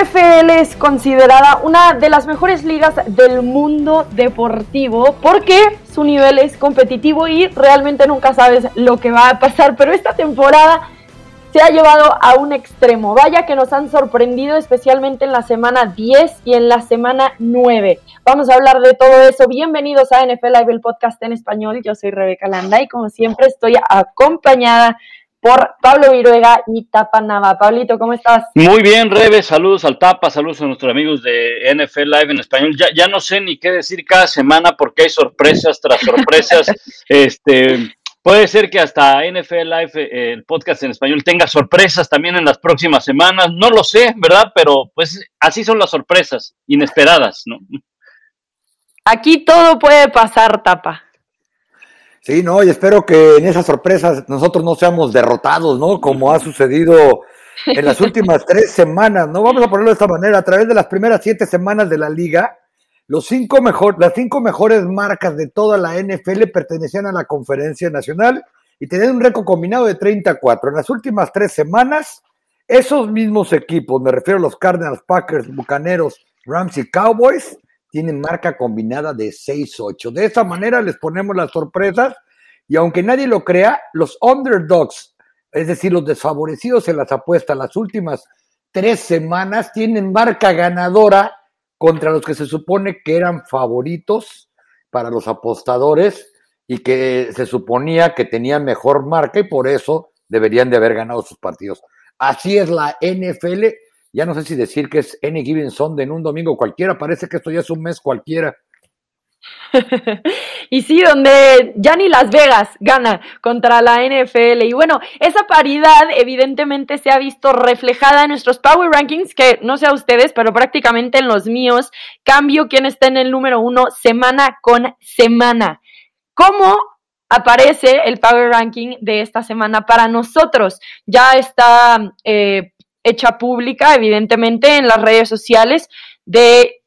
NFL es considerada una de las mejores ligas del mundo deportivo porque su nivel es competitivo y realmente nunca sabes lo que va a pasar, pero esta temporada se ha llevado a un extremo. Vaya que nos han sorprendido especialmente en la semana 10 y en la semana 9. Vamos a hablar de todo eso. Bienvenidos a NFL Live, el podcast en español. Yo soy Rebeca Landa y como siempre estoy acompañada por Pablo Viruega y Tapa Nava. Pablito, ¿cómo estás? Muy bien, Rebe, saludos al Tapa, saludos a nuestros amigos de NFL Live en español. Ya, ya no sé ni qué decir cada semana porque hay sorpresas tras sorpresas. este, puede ser que hasta NFL Live, eh, el podcast en español, tenga sorpresas también en las próximas semanas. No lo sé, ¿verdad? Pero pues así son las sorpresas, inesperadas, ¿no? Aquí todo puede pasar, Tapa. Sí, no, y espero que en esas sorpresas nosotros no seamos derrotados, ¿no? Como ha sucedido en las últimas tres semanas, ¿no? Vamos a ponerlo de esta manera, a través de las primeras siete semanas de la liga, los cinco mejor, las cinco mejores marcas de toda la NFL pertenecían a la conferencia nacional y tenían un récord combinado de 34. En las últimas tres semanas, esos mismos equipos, me refiero a los Cardinals, Packers, Bucaneros, Rams y Cowboys, tienen marca combinada de 6-8. De esa manera les ponemos las sorpresas y aunque nadie lo crea, los underdogs, es decir, los desfavorecidos en las apuestas, las últimas tres semanas tienen marca ganadora contra los que se supone que eran favoritos para los apostadores y que se suponía que tenían mejor marca y por eso deberían de haber ganado sus partidos. Así es la NFL ya no sé si decir que es Any Given en un domingo cualquiera, parece que esto ya es un mes cualquiera. y sí, donde ya ni Las Vegas gana contra la NFL. Y bueno, esa paridad evidentemente se ha visto reflejada en nuestros Power Rankings, que no sé a ustedes, pero prácticamente en los míos, cambio quién está en el número uno semana con semana. ¿Cómo aparece el Power Ranking de esta semana para nosotros? Ya está eh, hecha pública, evidentemente, en las redes sociales de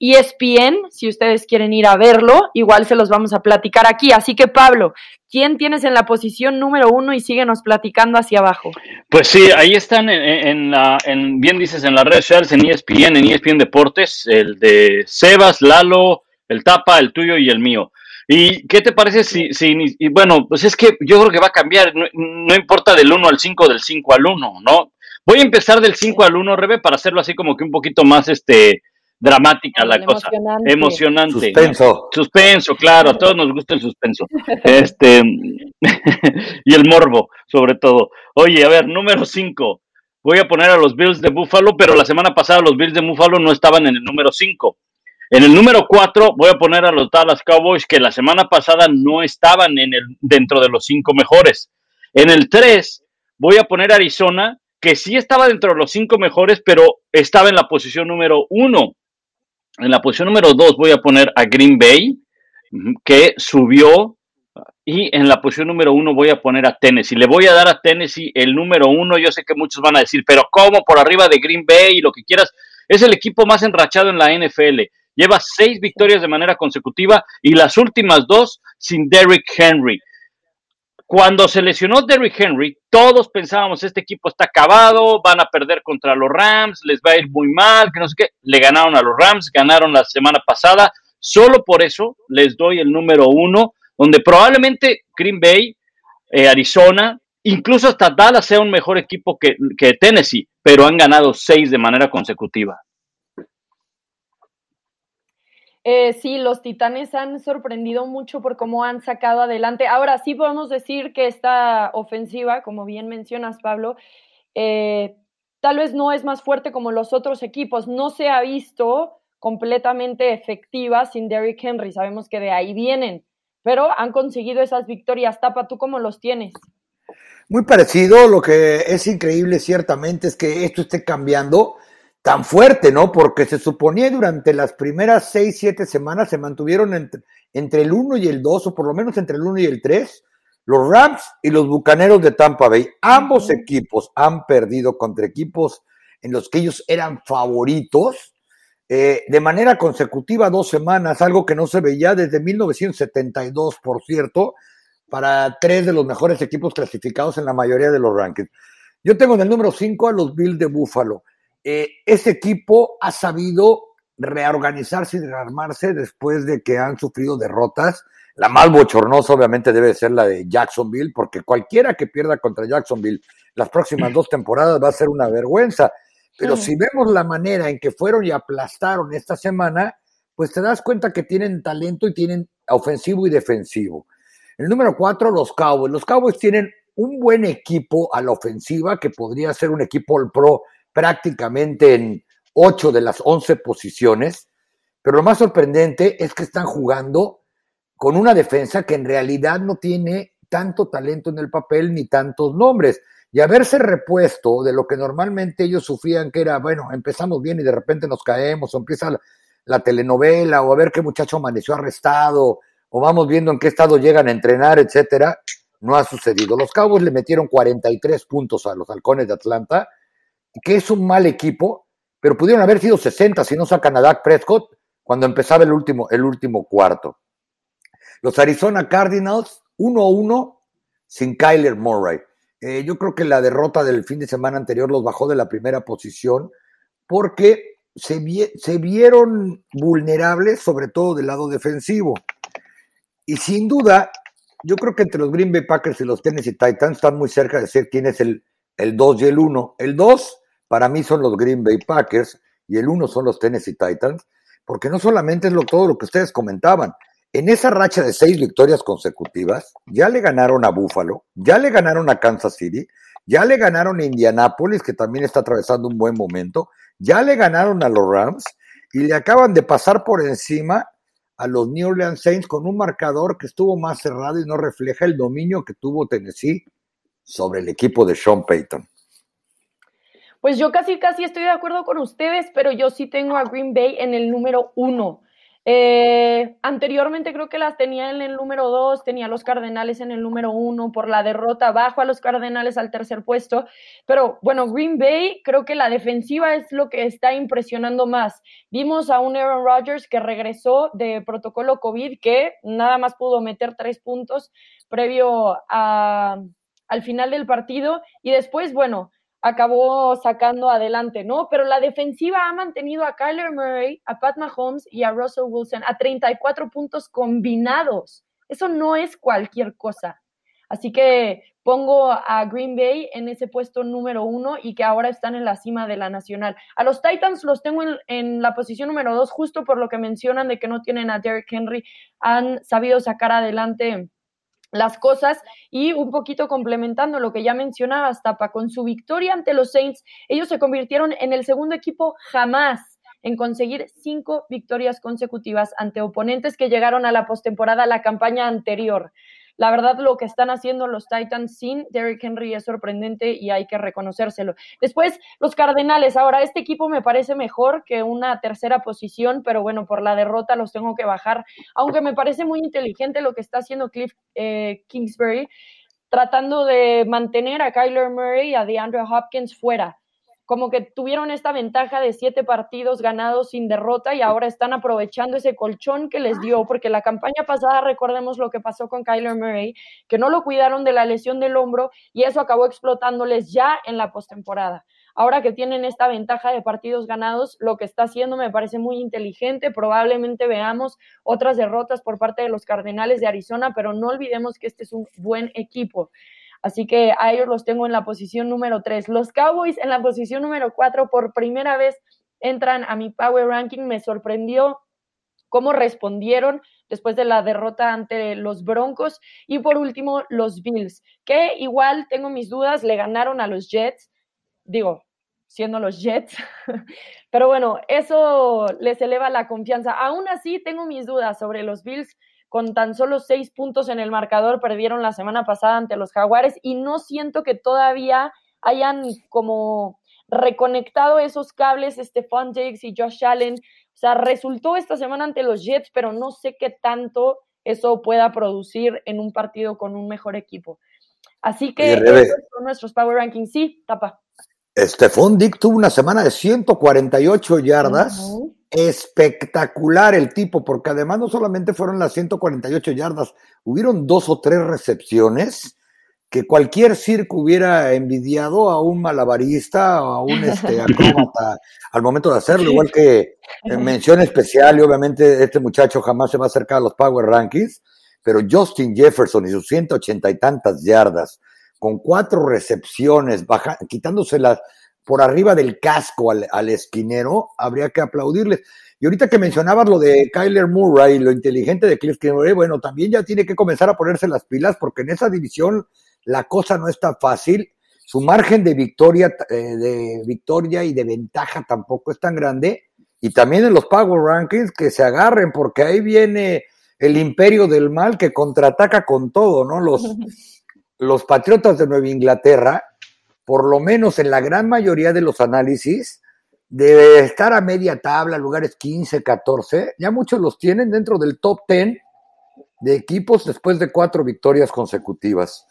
ESPN, si ustedes quieren ir a verlo, igual se los vamos a platicar aquí. Así que Pablo, ¿quién tienes en la posición número uno y síguenos platicando hacia abajo? Pues sí, ahí están en, la, en, bien dices, en las redes sociales, en ESPN, en ESPN Deportes, el de Sebas, Lalo, el Tapa, el tuyo y el mío. ¿Y qué te parece si, si bueno, pues es que yo creo que va a cambiar, no, no importa del 1 al 5, del 5 al 1, ¿no? Voy a empezar del 5 al 1, Rebe, para hacerlo así como que un poquito más este dramática la cosa. Emocionante. Suspenso. Suspenso, claro, a todos nos gusta el suspenso. este y el morbo, sobre todo. Oye, a ver, número 5. Voy a poner a los Bills de Buffalo, pero la semana pasada los Bills de Buffalo no estaban en el número 5. En el número 4 voy a poner a los Dallas Cowboys que la semana pasada no estaban en el, dentro de los cinco mejores. En el 3 voy a poner a Arizona que sí estaba dentro de los cinco mejores, pero estaba en la posición número uno. En la posición número dos voy a poner a Green Bay, que subió. Y en la posición número uno voy a poner a Tennessee. Le voy a dar a Tennessee el número uno. Yo sé que muchos van a decir, pero ¿cómo? Por arriba de Green Bay y lo que quieras. Es el equipo más enrachado en la NFL. Lleva seis victorias de manera consecutiva y las últimas dos sin Derrick Henry. Cuando se lesionó Derrick Henry, todos pensábamos, este equipo está acabado, van a perder contra los Rams, les va a ir muy mal, que no sé qué. Le ganaron a los Rams, ganaron la semana pasada. Solo por eso les doy el número uno, donde probablemente Green Bay, eh, Arizona, incluso hasta Dallas sea un mejor equipo que, que Tennessee, pero han ganado seis de manera consecutiva. Eh, sí, los Titanes han sorprendido mucho por cómo han sacado adelante. Ahora sí podemos decir que esta ofensiva, como bien mencionas, Pablo, eh, tal vez no es más fuerte como los otros equipos. No se ha visto completamente efectiva sin Derrick Henry. Sabemos que de ahí vienen, pero han conseguido esas victorias. Tapa, ¿tú cómo los tienes? Muy parecido. Lo que es increíble, ciertamente, es que esto esté cambiando tan fuerte, ¿no? Porque se suponía durante las primeras seis, siete semanas se mantuvieron entre, entre el 1 y el 2, o por lo menos entre el 1 y el 3, los Rams y los Bucaneros de Tampa Bay. Ambos equipos han perdido contra equipos en los que ellos eran favoritos eh, de manera consecutiva dos semanas, algo que no se veía desde 1972, por cierto, para tres de los mejores equipos clasificados en la mayoría de los rankings. Yo tengo en el número 5 a los Bills de Buffalo eh, ese equipo ha sabido reorganizarse y rearmarse después de que han sufrido derrotas. La más bochornosa obviamente debe ser la de Jacksonville, porque cualquiera que pierda contra Jacksonville las próximas dos temporadas va a ser una vergüenza. Pero si vemos la manera en que fueron y aplastaron esta semana, pues te das cuenta que tienen talento y tienen ofensivo y defensivo. El número cuatro, los Cowboys. Los Cowboys tienen un buen equipo a la ofensiva que podría ser un equipo all pro prácticamente en ocho de las once posiciones. Pero lo más sorprendente es que están jugando con una defensa que en realidad no tiene tanto talento en el papel ni tantos nombres. Y haberse repuesto de lo que normalmente ellos sufrían, que era, bueno, empezamos bien y de repente nos caemos, o empieza la, telenovela, o a ver qué muchacho amaneció arrestado, o vamos viendo en qué estado llegan a entrenar, etcétera, no ha sucedido. Los Cowboys le metieron 43 puntos a los halcones de Atlanta, que es un mal equipo, pero pudieron haber sido 60 si no sacan a Dak Prescott cuando empezaba el último, el último cuarto. Los Arizona Cardinals, 1-1 sin Kyler Murray. Eh, yo creo que la derrota del fin de semana anterior los bajó de la primera posición porque se, se vieron vulnerables, sobre todo del lado defensivo. Y sin duda, yo creo que entre los Green Bay Packers y los Tennessee Titans están muy cerca de ser quién es el, el 2 y el 1. El 2 para mí son los Green Bay Packers y el 1 son los Tennessee Titans, porque no solamente es lo, todo lo que ustedes comentaban, en esa racha de seis victorias consecutivas, ya le ganaron a Buffalo, ya le ganaron a Kansas City, ya le ganaron a Indianapolis, que también está atravesando un buen momento, ya le ganaron a los Rams y le acaban de pasar por encima a los New Orleans Saints con un marcador que estuvo más cerrado y no refleja el dominio que tuvo Tennessee sobre el equipo de Sean Payton. Pues yo casi, casi estoy de acuerdo con ustedes, pero yo sí tengo a Green Bay en el número uno. Eh, anteriormente creo que las tenía en el número 2, tenía a los Cardenales en el número 1 por la derrota, bajo a los Cardenales al tercer puesto, pero bueno, Green Bay creo que la defensiva es lo que está impresionando más. Vimos a un Aaron Rodgers que regresó de protocolo COVID que nada más pudo meter tres puntos previo a, al final del partido y después, bueno, acabó sacando adelante, ¿no? Pero la defensiva ha mantenido a Kyler Murray, a Pat Mahomes y a Russell Wilson a 34 puntos combinados. Eso no es cualquier cosa. Así que pongo a Green Bay en ese puesto número uno y que ahora están en la cima de la nacional. A los Titans los tengo en, la posición número dos, justo por lo que mencionan de que no tienen a Derrick Henry. Han sabido sacar adelante las cosas y un poquito complementando lo que ya mencionaba Tapa, con su victoria ante los Saints, ellos se convirtieron en el segundo equipo jamás en conseguir cinco victorias consecutivas ante oponentes que llegaron a la postemporada la campaña anterior. La verdad, lo que están haciendo los Titans sin Derrick Henry es sorprendente y hay que reconocérselo. Después, los Cardenales. Ahora, este equipo me parece mejor que una tercera posición, pero bueno, por la derrota los tengo que bajar. Aunque me parece muy inteligente lo que está haciendo Cliff eh, Kingsbury, tratando de mantener a Kyler Murray y a DeAndre Hopkins fuera como que tuvieron esta ventaja de siete partidos ganados sin derrota y ahora están aprovechando ese colchón que les dio, porque la campaña pasada recordemos lo que pasó con Kyler Murray, que no lo cuidaron de la lesión del hombro y eso acabó explotándoles ya en la postemporada. Ahora que tienen esta ventaja de partidos ganados, lo que está haciendo me parece muy inteligente. Probablemente veamos otras derrotas por parte de los Cardenales de Arizona, pero no olvidemos que este es un buen equipo. Así que a ellos los tengo en la posición número 3. Los Cowboys en la posición número 4 por primera vez entran a mi Power Ranking. Me sorprendió cómo respondieron después de la derrota ante los Broncos. Y por último, los Bills, que igual tengo mis dudas, le ganaron a los Jets. Digo, siendo los Jets. Pero bueno, eso les eleva la confianza. Aún así, tengo mis dudas sobre los Bills con tan solo seis puntos en el marcador, perdieron la semana pasada ante los Jaguares y no siento que todavía hayan como reconectado esos cables Stephon Diggs y Josh Allen. O sea, resultó esta semana ante los Jets, pero no sé qué tanto eso pueda producir en un partido con un mejor equipo. Así que esos son nuestros Power Rankings. Sí, tapa. Stephon Diggs tuvo una semana de 148 yardas. Espectacular el tipo, porque además no solamente fueron las 148 yardas, hubieron dos o tres recepciones que cualquier circo hubiera envidiado a un malabarista, a un este, acróbata al momento de hacerlo, igual que en mención especial, y obviamente este muchacho jamás se va a acercar a los Power Rankings, pero Justin Jefferson y sus 180 y tantas yardas, con cuatro recepciones, baja, quitándoselas por arriba del casco al, al, esquinero, habría que aplaudirles. Y ahorita que mencionabas lo de Kyler Murray, lo inteligente de Cliff Kingsbury, bueno, también ya tiene que comenzar a ponerse las pilas porque en esa división la cosa no está fácil. Su margen de victoria, eh, de victoria y de ventaja tampoco es tan grande. Y también en los Power Rankings que se agarren, porque ahí viene el imperio del mal que contraataca con todo, ¿no? Los, los Patriotas de Nueva Inglaterra, por lo menos en la gran mayoría de los análisis, de estar a media tabla, lugares 15, 14, ya muchos los tienen dentro del top 10 de equipos después de cuatro victorias consecutivas.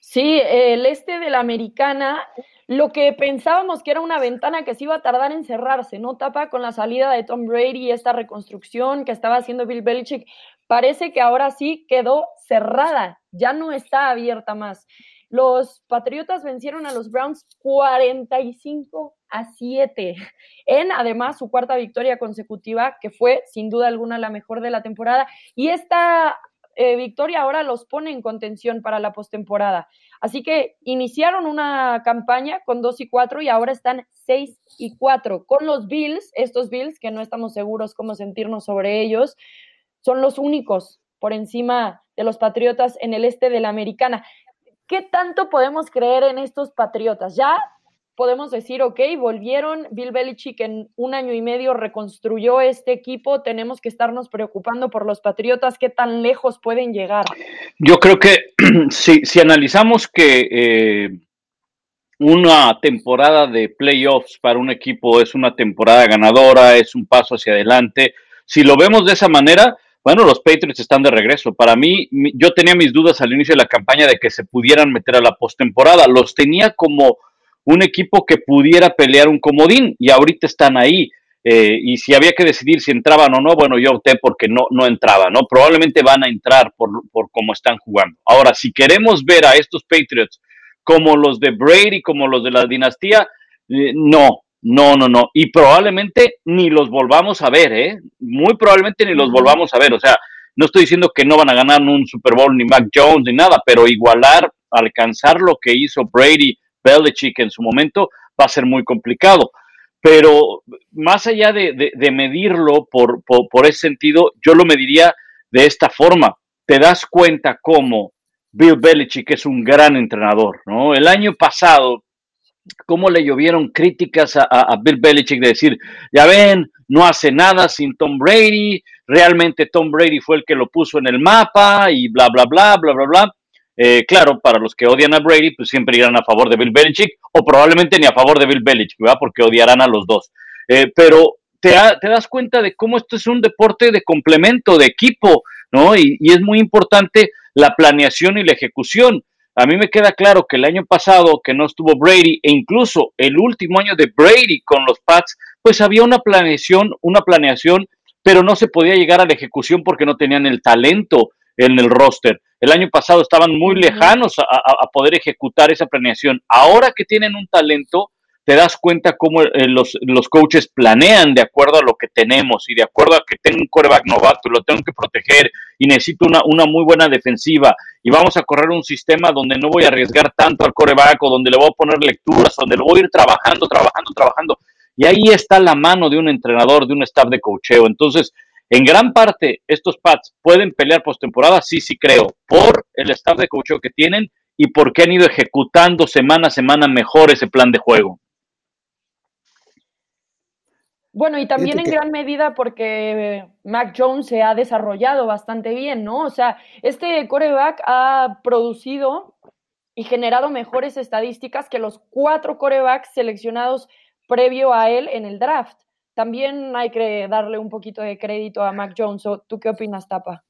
Sí, el este de la americana, lo que pensábamos que era una ventana que se iba a tardar en cerrarse, ¿no? Tapa con la salida de Tom Brady y esta reconstrucción que estaba haciendo Bill Belichick, parece que ahora sí quedó cerrada, ya no está abierta más. Los Patriotas vencieron a los Browns 45 a 7 en además su cuarta victoria consecutiva, que fue sin duda alguna la mejor de la temporada. Y esta eh, victoria ahora los pone en contención para la postemporada. Así que iniciaron una campaña con 2 y 4 y ahora están 6 y 4 con los Bills, estos Bills que no estamos seguros cómo sentirnos sobre ellos, son los únicos por encima de los Patriotas en el este de la Americana. ¿Qué tanto podemos creer en estos Patriotas? Ya podemos decir, ok, volvieron, Bill Belichick en un año y medio reconstruyó este equipo, tenemos que estarnos preocupando por los Patriotas, ¿qué tan lejos pueden llegar? Yo creo que si, si analizamos que eh, una temporada de playoffs para un equipo es una temporada ganadora, es un paso hacia adelante, si lo vemos de esa manera, bueno, los Patriots están de regreso. Para mí, yo tenía mis dudas al inicio de la campaña de que se pudieran meter a la postemporada. Los tenía como un equipo que pudiera pelear un comodín y ahorita están ahí. Eh, y si había que decidir si entraban o no, bueno, yo opté porque no, no entraba, ¿no? Probablemente van a entrar por, por cómo están jugando. Ahora, si queremos ver a estos Patriots como los de Brady, como los de la dinastía, eh, no, no, no, no. Y probablemente ni los volvamos a ver, ¿eh? Muy probablemente ni los volvamos a ver. O sea, no estoy diciendo que no van a ganar un Super Bowl ni Mac Jones ni nada, pero igualar, alcanzar lo que hizo Brady Belichick en su momento, va a ser muy complicado. Pero más allá de, medirlo por, por, ese sentido, yo lo mediría de esta forma. Te das cuenta cómo Bill Belichick es un gran entrenador, ¿no? El año pasado, cómo le llovieron críticas a, Bill Belichick de decir, ya ven, no hace nada sin Tom Brady, realmente Tom Brady fue el que lo puso en el mapa y bla, bla, bla, bla, bla, bla. Eh, claro, para los que odian a Brady, pues siempre irán a favor de Bill Belichick, o probablemente ni a favor de Bill Belichick, ¿verdad? Porque odiarán a los dos. Eh, pero te, das cuenta de cómo esto es un deporte de complemento, de equipo, ¿no? Y, es muy importante la planeación y la ejecución. A mí me queda claro que el año pasado que no estuvo Brady, e incluso el último año de Brady con los Pats, pues había una planeación, una planeación, pero no se podía llegar a la ejecución porque no tenían el talento en el roster. El año pasado estaban muy lejanos a, poder ejecutar esa planeación. Ahora que tienen un talento, te das cuenta cómo eh, los, los, coaches planean de acuerdo a lo que tenemos y de acuerdo a que tengo un coreback novato y lo tengo que proteger y necesito una, una muy buena defensiva y vamos a correr un sistema donde no voy a arriesgar tanto al coreback o donde le voy a poner lecturas, donde lo voy a ir trabajando, trabajando, trabajando. Y ahí está la mano de un entrenador, de un staff de cocheo. Entonces, en gran parte, estos Pats pueden pelear postemporada, sí, sí creo, por el staff de coaching que tienen y porque han ido ejecutando semana a semana mejor ese plan de juego. Bueno, y también en gran medida porque Mac Jones se ha desarrollado bastante bien, ¿no? O sea, este coreback ha producido y generado mejores estadísticas que los cuatro corebacks seleccionados previo a él en el draft también hay que darle un poquito de crédito a Mac Jones. ¿Tú qué opinas, Tapa?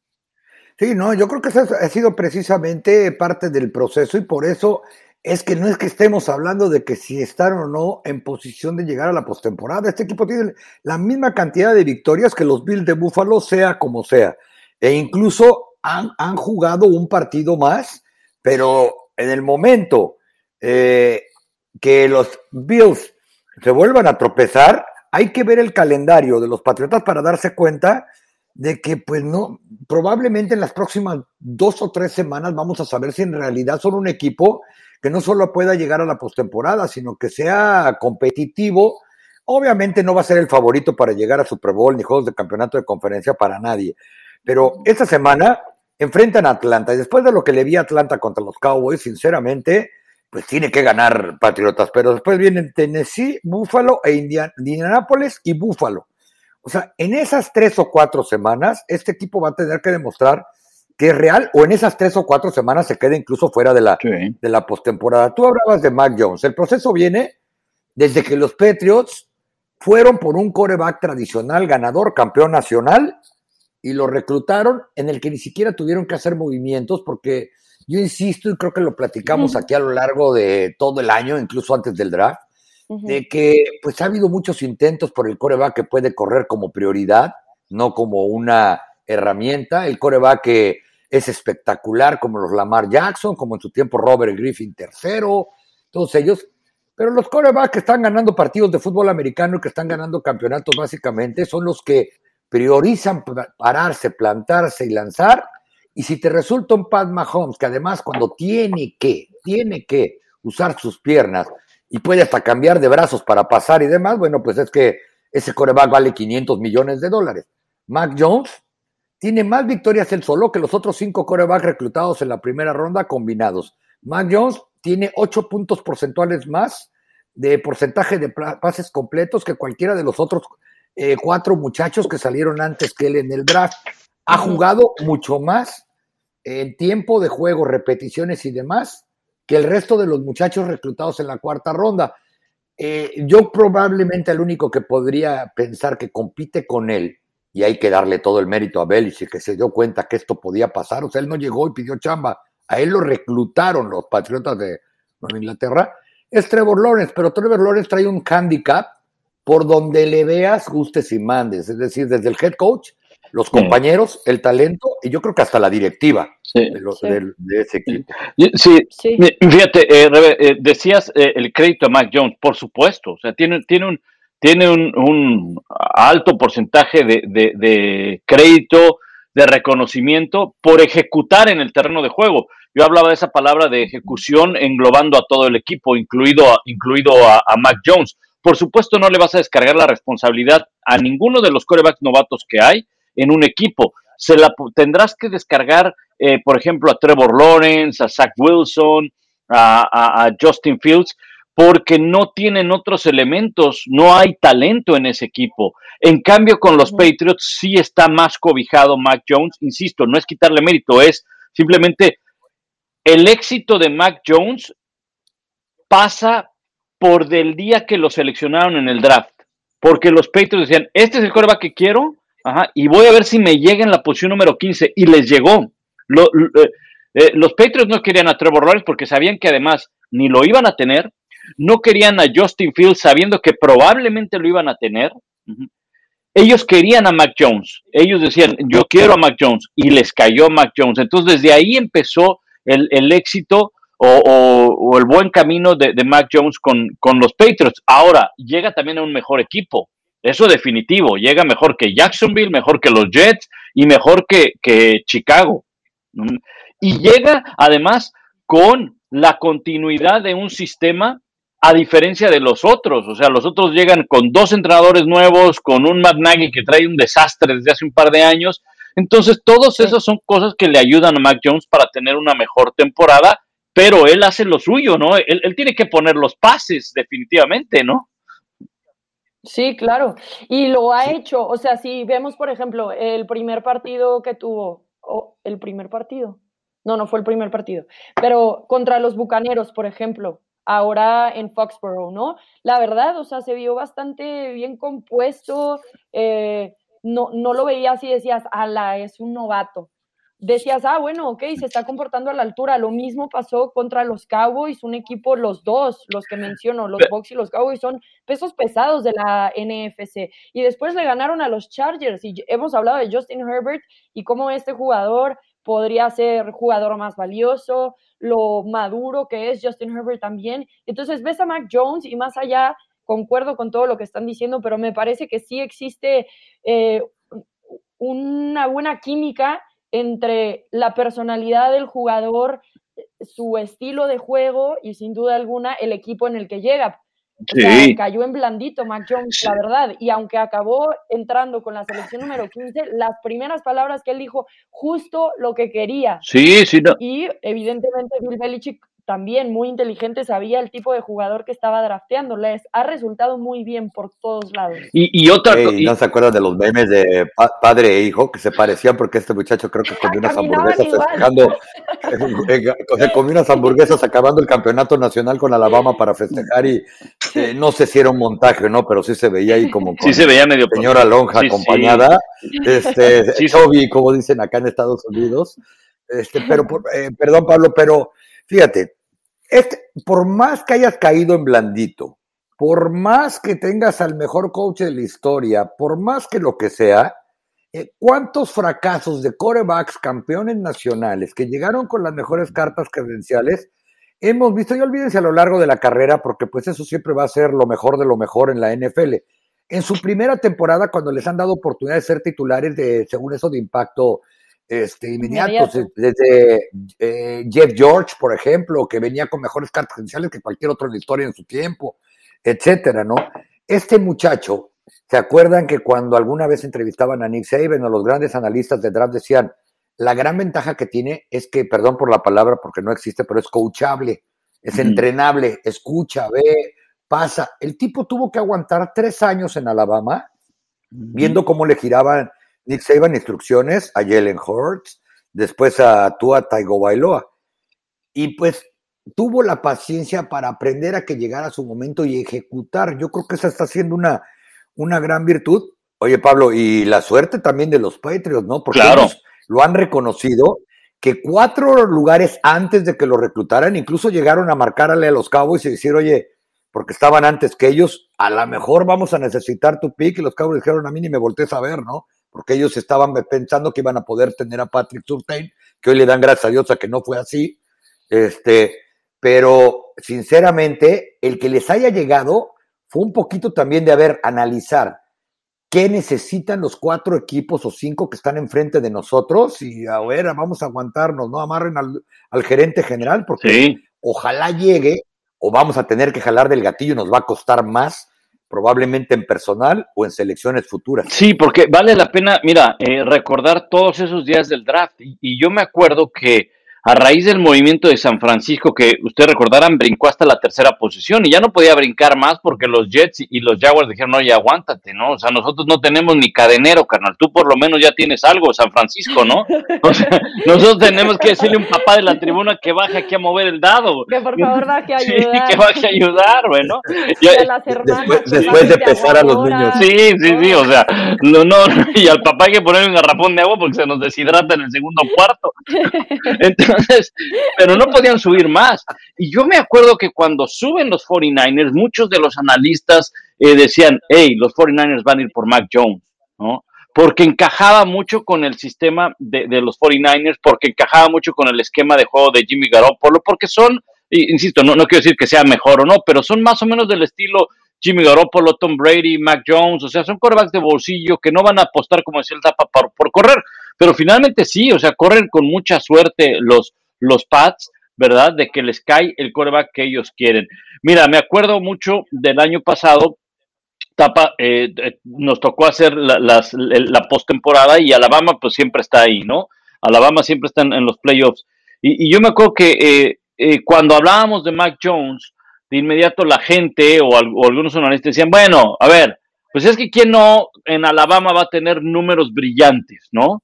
Sí, no, yo creo que eso ha sido precisamente parte del proceso y por eso es que no es que estemos hablando de que si están o no en posición de llegar a la postemporada. Este equipo tiene la misma cantidad de victorias que los Bills de Buffalo, sea como sea. E incluso han, jugado un partido más, pero en el momento eh, que los Bills se vuelvan a tropezar, hay que ver el calendario de los Patriotas para darse cuenta de que, pues no, probablemente en las próximas dos o tres semanas vamos a saber si en realidad son un equipo que no solo pueda llegar a la postemporada, sino que sea competitivo. Obviamente no va a ser el favorito para llegar a Super Bowl ni juegos de campeonato de conferencia para nadie. Pero esta semana enfrentan a Atlanta y después de lo que le vi a Atlanta contra los Cowboys, sinceramente, pues tiene que ganar Patriotas. Pero después vienen Tennessee, Buffalo e Indianapolis y Buffalo. O sea, en esas tres o cuatro semanas, este equipo va a tener que demostrar que es real o en esas tres o cuatro semanas se quede incluso fuera de la, de la postemporada. Tú hablabas de Mac Jones. El proceso viene desde que los Patriots fueron por un coreback tradicional, ganador, campeón nacional, y lo reclutaron en el que ni siquiera tuvieron que hacer movimientos porque yo insisto y creo que lo platicamos aquí a lo largo de todo el año, incluso antes del draft, de que pues ha habido muchos intentos por el coreback que puede correr como prioridad, no como una herramienta. El coreback que es espectacular, como los Lamar Jackson, como en su tiempo Robert Griffin tercero, todos ellos. Pero los corebacks que están ganando partidos de fútbol americano y que están ganando campeonatos básicamente son los que priorizan pararse, plantarse y lanzar. Y si te resulta un Pat Mahomes, que además cuando tiene que, tiene que usar sus piernas y puede hasta cambiar de brazos para pasar y demás, bueno, pues es que ese coreback vale 500 millones de dólares. Mac Jones tiene más victorias él solo que los otros cinco corebacks reclutados en la primera ronda combinados. Mac Jones tiene ocho puntos porcentuales más de porcentaje de pases completos que cualquiera de los otros eh, cuatro muchachos que salieron antes que él en el draft. Ha jugado mucho más en tiempo de juego, repeticiones y demás que el resto de los muchachos reclutados en la cuarta ronda. Eh, yo probablemente el único que podría pensar que compite con él y hay que darle todo el mérito a Belichick, que se dio cuenta que esto podía pasar. O sea, él no llegó y pidió chamba. A él lo reclutaron los Patriotas de Nueva Inglaterra. Es Trevor Lawrence, pero Trevor Lawrence trae un handicap por donde le veas, gustes y mandes. Es decir, desde el head coach, los compañeros, el talento y yo creo que hasta la directiva de, ese equipo. Sí, fíjate, eh, eh, decías eh, el crédito a Mac Jones, por supuesto. O sea, tiene, tiene un tiene un, alto porcentaje de, crédito, de reconocimiento por ejecutar en el terreno de juego. Yo hablaba de esa palabra de ejecución englobando a todo el equipo, incluido, a, incluido a, Mac Jones. Por supuesto, no le vas a descargar la responsabilidad a ninguno de los corebacks novatos que hay en un equipo. Se la tendrás que descargar, eh, por ejemplo, a Trevor Lawrence, a Zach Wilson, a Justin Fields, porque no tienen otros elementos, no hay talento en ese equipo. En cambio, con los Patriots sí está más cobijado Mac Jones, insisto, no es quitarle mérito, es simplemente el éxito de Mac Jones pasa por del día que lo seleccionaron en el draft, porque los Patriots decían, este es el coreback que quiero, y voy a ver si me llega en la posición número 15, y les llegó. Eh, eh, los Patriots no querían a Trevor Lawrence porque sabían que además ni lo iban a tener, no querían a Justin Fields sabiendo que probablemente lo iban a tener. Ellos querían a Mac Jones. Ellos decían, yo quiero a Mac Jones. Y les cayó Mac Jones. Entonces, desde ahí empezó el, éxito o, el buen camino de, Mac Jones con, los Patriots. Ahora, llega también a un mejor equipo. Eso definitivo. Llega mejor que Jacksonville, mejor que los Jets y mejor que, que Chicago. Y llega además con la continuidad de un sistema a diferencia de los otros. O sea, los otros llegan con dos entrenadores nuevos, con un Matt Nagy que trae un desastre desde hace un par de años. Entonces, todas esas son cosas que le ayudan a Mac Jones para tener una mejor temporada, pero él hace lo suyo, ¿no? Él, tiene que poner los pases, definitivamente, ¿no? Sí, claro. Y lo ha hecho. O sea, si vemos, por ejemplo, el primer partido que tuvo, o el primer partido. No, no fue el primer partido. Pero contra los Bucaneros, por ejemplo, ahora en Foxborough, ¿no? La verdad, o sea, se vio bastante bien compuesto, eh, no, no lo veías y decías, ala, es un novato. Decías, ah, bueno, ok, se está comportando a la altura. Lo mismo pasó contra los Cowboys, un equipo, los dos, los que menciono, los Bucks y los Cowboys son pesos pesados de la NFC. Y después le ganaron a los Chargers y hemos hablado de Justin Herbert y cómo este jugador podría ser jugador más valioso, lo maduro que es Justin Herbert también. Entonces ves a Mac Jones y más allá, concuerdo con todo lo que están diciendo, pero me parece que sí existe eh, una buena química entre la personalidad del jugador, su estilo de juego y sin duda alguna el equipo en el que llega. Sí. cayó en blandito Mac Jones, la verdad. Y aunque acabó entrando con la selección número 15, las primeras palabras que él dijo, justo lo que quería. Sí, sí. No. Y evidentemente Bill Belichick también muy inteligente, sabía el tipo de jugador que estaba drafteando. Les ha resultado muy bien por todos lados. Y, otra cosa. ¿No se acuerdan de los memes de padre e hijo que se parecían? Porque este muchacho creo que comió unas hamburguesas festejando. se comió unas hamburguesas acabando el campeonato nacional con Alabama para festejar y eh, no sé si era un montaje no, pero sí se veía ahí como. sí, se veía medio. Señora Lonja acompañada. Este, sí. como dicen acá en Estados Unidos. Este, pero, eh, perdón, Pablo, pero Fíjate, este, por más que hayas caído en blandito, por más que tengas al mejor coach de la historia, por más que lo que sea, eh, ¿cuántos fracasos de corebacks campeones nacionales que llegaron con las mejores cartas credenciales hemos visto? Y olvídense a lo largo de la carrera, porque pues eso siempre va a ser lo mejor de lo mejor en la NFL. En su primera temporada, cuando les han dado oportunidad de ser titulares de, según eso, de impacto este, inmediatos, desde eh, Jeff George, por ejemplo, que venía con mejores cartas credenciales que cualquier otro en la historia en su tiempo, etcétera, ¿no? Este muchacho, ¿se acuerdan que cuando alguna vez entrevistaban a Nick Saban o los grandes analistas de draft decían, la gran ventaja que tiene es que, perdón por la palabra porque no existe, pero es coachable, es entrenable, escucha, ve, pasa. El tipo tuvo que aguantar tres años en Alabama, viendo cómo le giraban Nick Saban instrucciones a Jalen Hurts, después a Tua Taigo Bailoa. Y pues tuvo la paciencia para aprender a que llegara su momento y ejecutar. Yo creo que esa está siendo una, una gran virtud. Oye, Pablo, y la suerte también de los Patriots, ¿no? Porque ellos lo han reconocido que cuatro lugares antes de que lo reclutaran, incluso llegaron a marcarle a los Cowboys y decir, oye, porque estaban antes que ellos, a lo mejor vamos a necesitar tu pick, y los Cowboys dijeron a mí ni me volteé a ver, ¿no? Porque ellos estaban pensando que iban a poder tener a Patrick Surtain, que hoy le dan gracias a Dios a que no fue así, este, pero sinceramente, el que les haya llegado fue un poquito también de haber analizar qué necesitan los cuatro equipos o cinco que están enfrente de nosotros y a ver, vamos a aguantarnos, no amarren al, gerente general, porque ojalá llegue o vamos a tener que jalar del gatillo nos va a costar más probablemente en personal o en selecciones futuras. Sí, porque vale la pena, mira, eh, recordar todos esos días del draft. y, yo me acuerdo que a raíz del movimiento de San Francisco, que ustedes recordarán, brincó hasta la tercera posición y ya no podía brincar más porque los Jets y los Jaguars dijeron, oye, aguántate, ¿no? O sea, nosotros no tenemos ni cadenero, carnal, tú por lo menos ya tienes algo, San Francisco, ¿no? O sea, nosotros tenemos que decirle a un papá de la tribuna que baje aquí a mover el dado. Que por favor baje a ayudar. Sí, que baje a ayudar, bueno. después, de pesar a los niños. Sí, sí, sí, o sea, no, no, y al papá hay que ponerle un garrafón de agua porque se nos deshidrata en el segundo cuarto. Entonces, pero no podían subir más. Y yo me acuerdo que cuando suben los 49ers, muchos de los analistas eh, decían, hey, los 49ers van a ir por Mac Jones, ¿no? Porque encajaba mucho con el sistema de, los 49ers, porque encajaba mucho con el esquema de juego de Jimmy Garoppolo, porque son, insisto, no, no quiero decir que sea mejor o no, pero son más o menos del estilo Jimmy Garoppolo, Tom Brady, Mac Jones, o sea, son quarterbacks de bolsillo que no van a apostar, como decía el Tapa, por correr. Pero finalmente sí, o sea, corren con mucha suerte los, los Pats, ¿verdad? De que les cae el coreback que ellos quieren. Mira, me acuerdo mucho del año pasado, Tapa, eh, eh, nos tocó hacer la, las, la postemporada y Alabama pues siempre está ahí, ¿no? Alabama siempre está en, los playoffs. Y, yo me acuerdo que eh, cuando hablábamos de Mac Jones, de inmediato la gente o, algunos analistas decían, bueno, a ver, pues es que quién no en Alabama va a tener números brillantes, ¿no?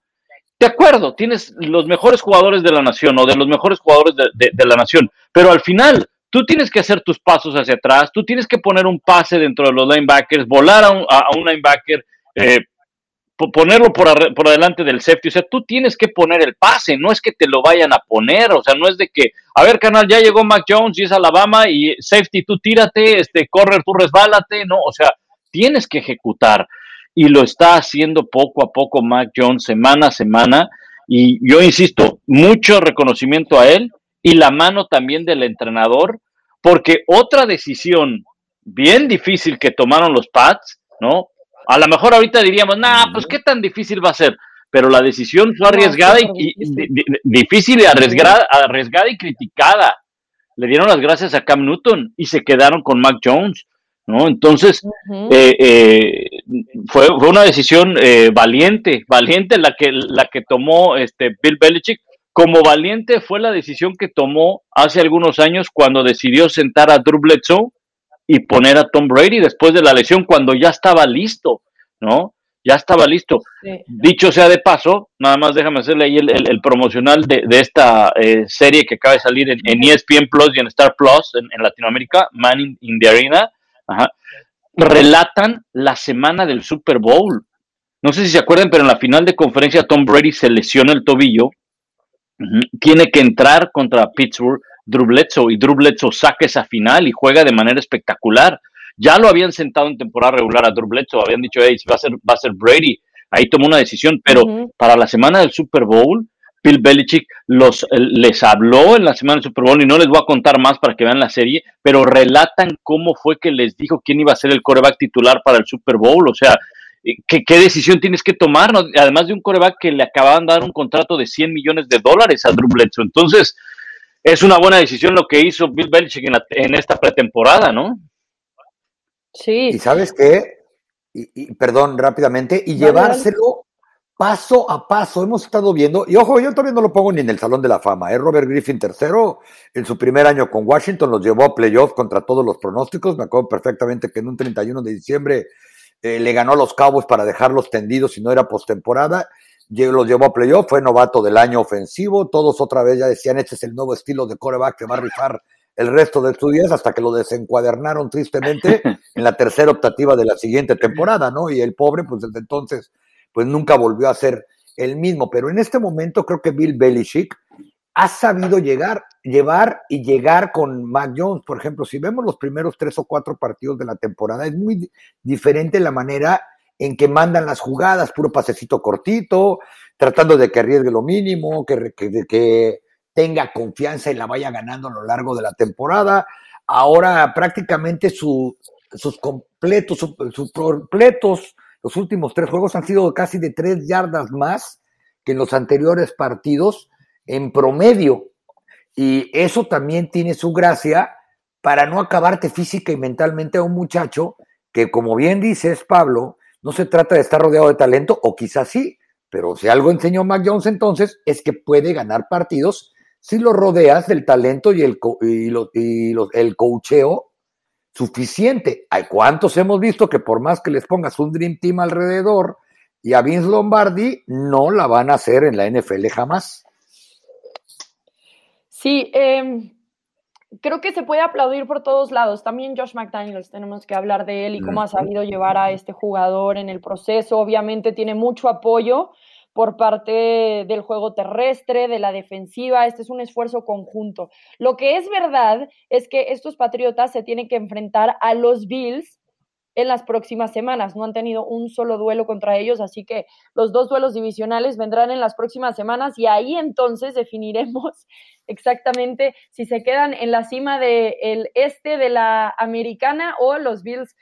De acuerdo, tienes los mejores jugadores de la nación o de los mejores jugadores de, la nación, pero al final tú tienes que hacer tus pasos hacia atrás, tú tienes que poner un pase dentro de los linebackers, volar a un, a, un linebacker, eh, ponerlo por, por adelante del safety, o sea, tú tienes que poner el pase, no es que te lo vayan a poner, o sea, no es de que, a ver, canal, ya llegó Mac Jones y es Alabama y safety, tú tírate, este, correr, tú resbálate, no, o sea, tienes que ejecutar y lo está haciendo poco a poco Mac Jones semana a semana. Y yo insisto, mucho reconocimiento a él y la mano también del entrenador, porque otra decisión bien difícil que tomaron los Pats, ¿no? A lo mejor ahorita diríamos, nah, pues qué tan difícil va a ser, pero la decisión fue arriesgada y, difícil. y arriesgada, arriesgada y criticada. Le dieron las gracias a Cam Newton y se quedaron con Mac Jones, ¿no? Entonces, eh, eh, fue, fue, una decisión eh, valiente, valiente la que, la que tomó este Bill Belichick, como valiente fue la decisión que tomó hace algunos años cuando decidió sentar a Drew Bledsoe y poner a Tom Brady después de la lesión cuando ya estaba listo, ¿no? Ya estaba listo. Dicho sea de paso, nada más déjame hacerle ahí el, promocional de, esta eh, serie que acaba de salir en, ESPN Plus y en Star Plus en, Latinoamérica, Man in, the Arena. Relatan la semana del Super Bowl. No sé si se acuerdan, pero en la final de conferencia Tom Brady se lesiona el tobillo tiene que entrar contra Pittsburgh Drew Bledsoe y Drew Bledsoe saca esa final y juega de manera espectacular. Ya lo habían sentado en temporada regular a Drew Bledsoe, habían dicho, hey, va a ser, va a ser Brady. Ahí tomó una decisión, pero para la semana del Super Bowl, Bill Belichick los, les habló en la semana del Super Bowl y no les voy a contar más para que vean la serie, pero relatan cómo fue que les dijo quién iba a ser el coreback titular para el Super Bowl. O sea, ¿Qué, ¿qué, decisión tienes que tomar? Además de un coreback que le acababan de dar un contrato de 100 millones de dólares a Drew Bledsoe. Entonces, es una buena decisión lo que hizo Bill Belichick en, esta pretemporada, ¿no? Sí. ¿Y sabes qué? Y, perdón, rápidamente, y llevárselo paso a paso. Hemos estado viendo, y ojo, yo todavía no lo pongo ni en el Salón de la Fama, ¿eh? Robert Griffin tercero, en su primer año con Washington, los llevó a playoff contra todos los pronósticos. Me acuerdo perfectamente que en un 31 de diciembre eh, le ganó a los Cowboys para dejarlos tendidos si no era postemporada, los llevó a playoff, fue novato del año ofensivo, todos otra vez ya decían, este es el nuevo estilo de coreback que va a rifar el resto de sus días hasta que lo desencuadernaron tristemente en la tercera optativa de la siguiente temporada, ¿no? Y el pobre, pues desde entonces, pues nunca volvió a ser el mismo. Pero en este momento creo que Bill Belichick ha sabido llegar, llevar y llegar con Mac Jones. Por ejemplo, si vemos los primeros tres o cuatro partidos de la temporada, es muy diferente la manera en que mandan las jugadas, puro pasecito cortito, tratando de que arriesgue lo mínimo, que, que tenga confianza y la vaya ganando a lo largo de la temporada. Ahora prácticamente sus completos, sus completos, los últimos tres juegos han sido casi de tres yardas más que en los anteriores partidos en promedio. Y eso también tiene su gracia para no acabarte física y mentalmente a un muchacho que, como bien dices, Pablo, no se trata de estar rodeado de talento, o quizás sí, pero si algo enseñó Mac Jones entonces es que puede ganar partidos si lo rodeas del talento y el, y, el cocheo suficiente. Hay cuántos hemos visto que por más que les pongas un Dream Team alrededor y a Vince Lombardi, no la van a hacer en la NFL jamás. Sí, em, creo que se puede aplaudir por todos lados. También Josh McDaniels, tenemos que hablar de él y cómo ha sabido llevar a este jugador en el proceso. Obviamente tiene mucho apoyo por parte del juego terrestre, de la defensiva. Este es un esfuerzo conjunto. Lo que es verdad es que estos Patriotas se tienen que enfrentar a los Bills en las próximas semanas. No han tenido un solo duelo contra ellos, así que los dos duelos divisionales vendrán en las próximas semanas y ahí entonces definiremos exactamente si se quedan en la cima del este de la americana o los Bills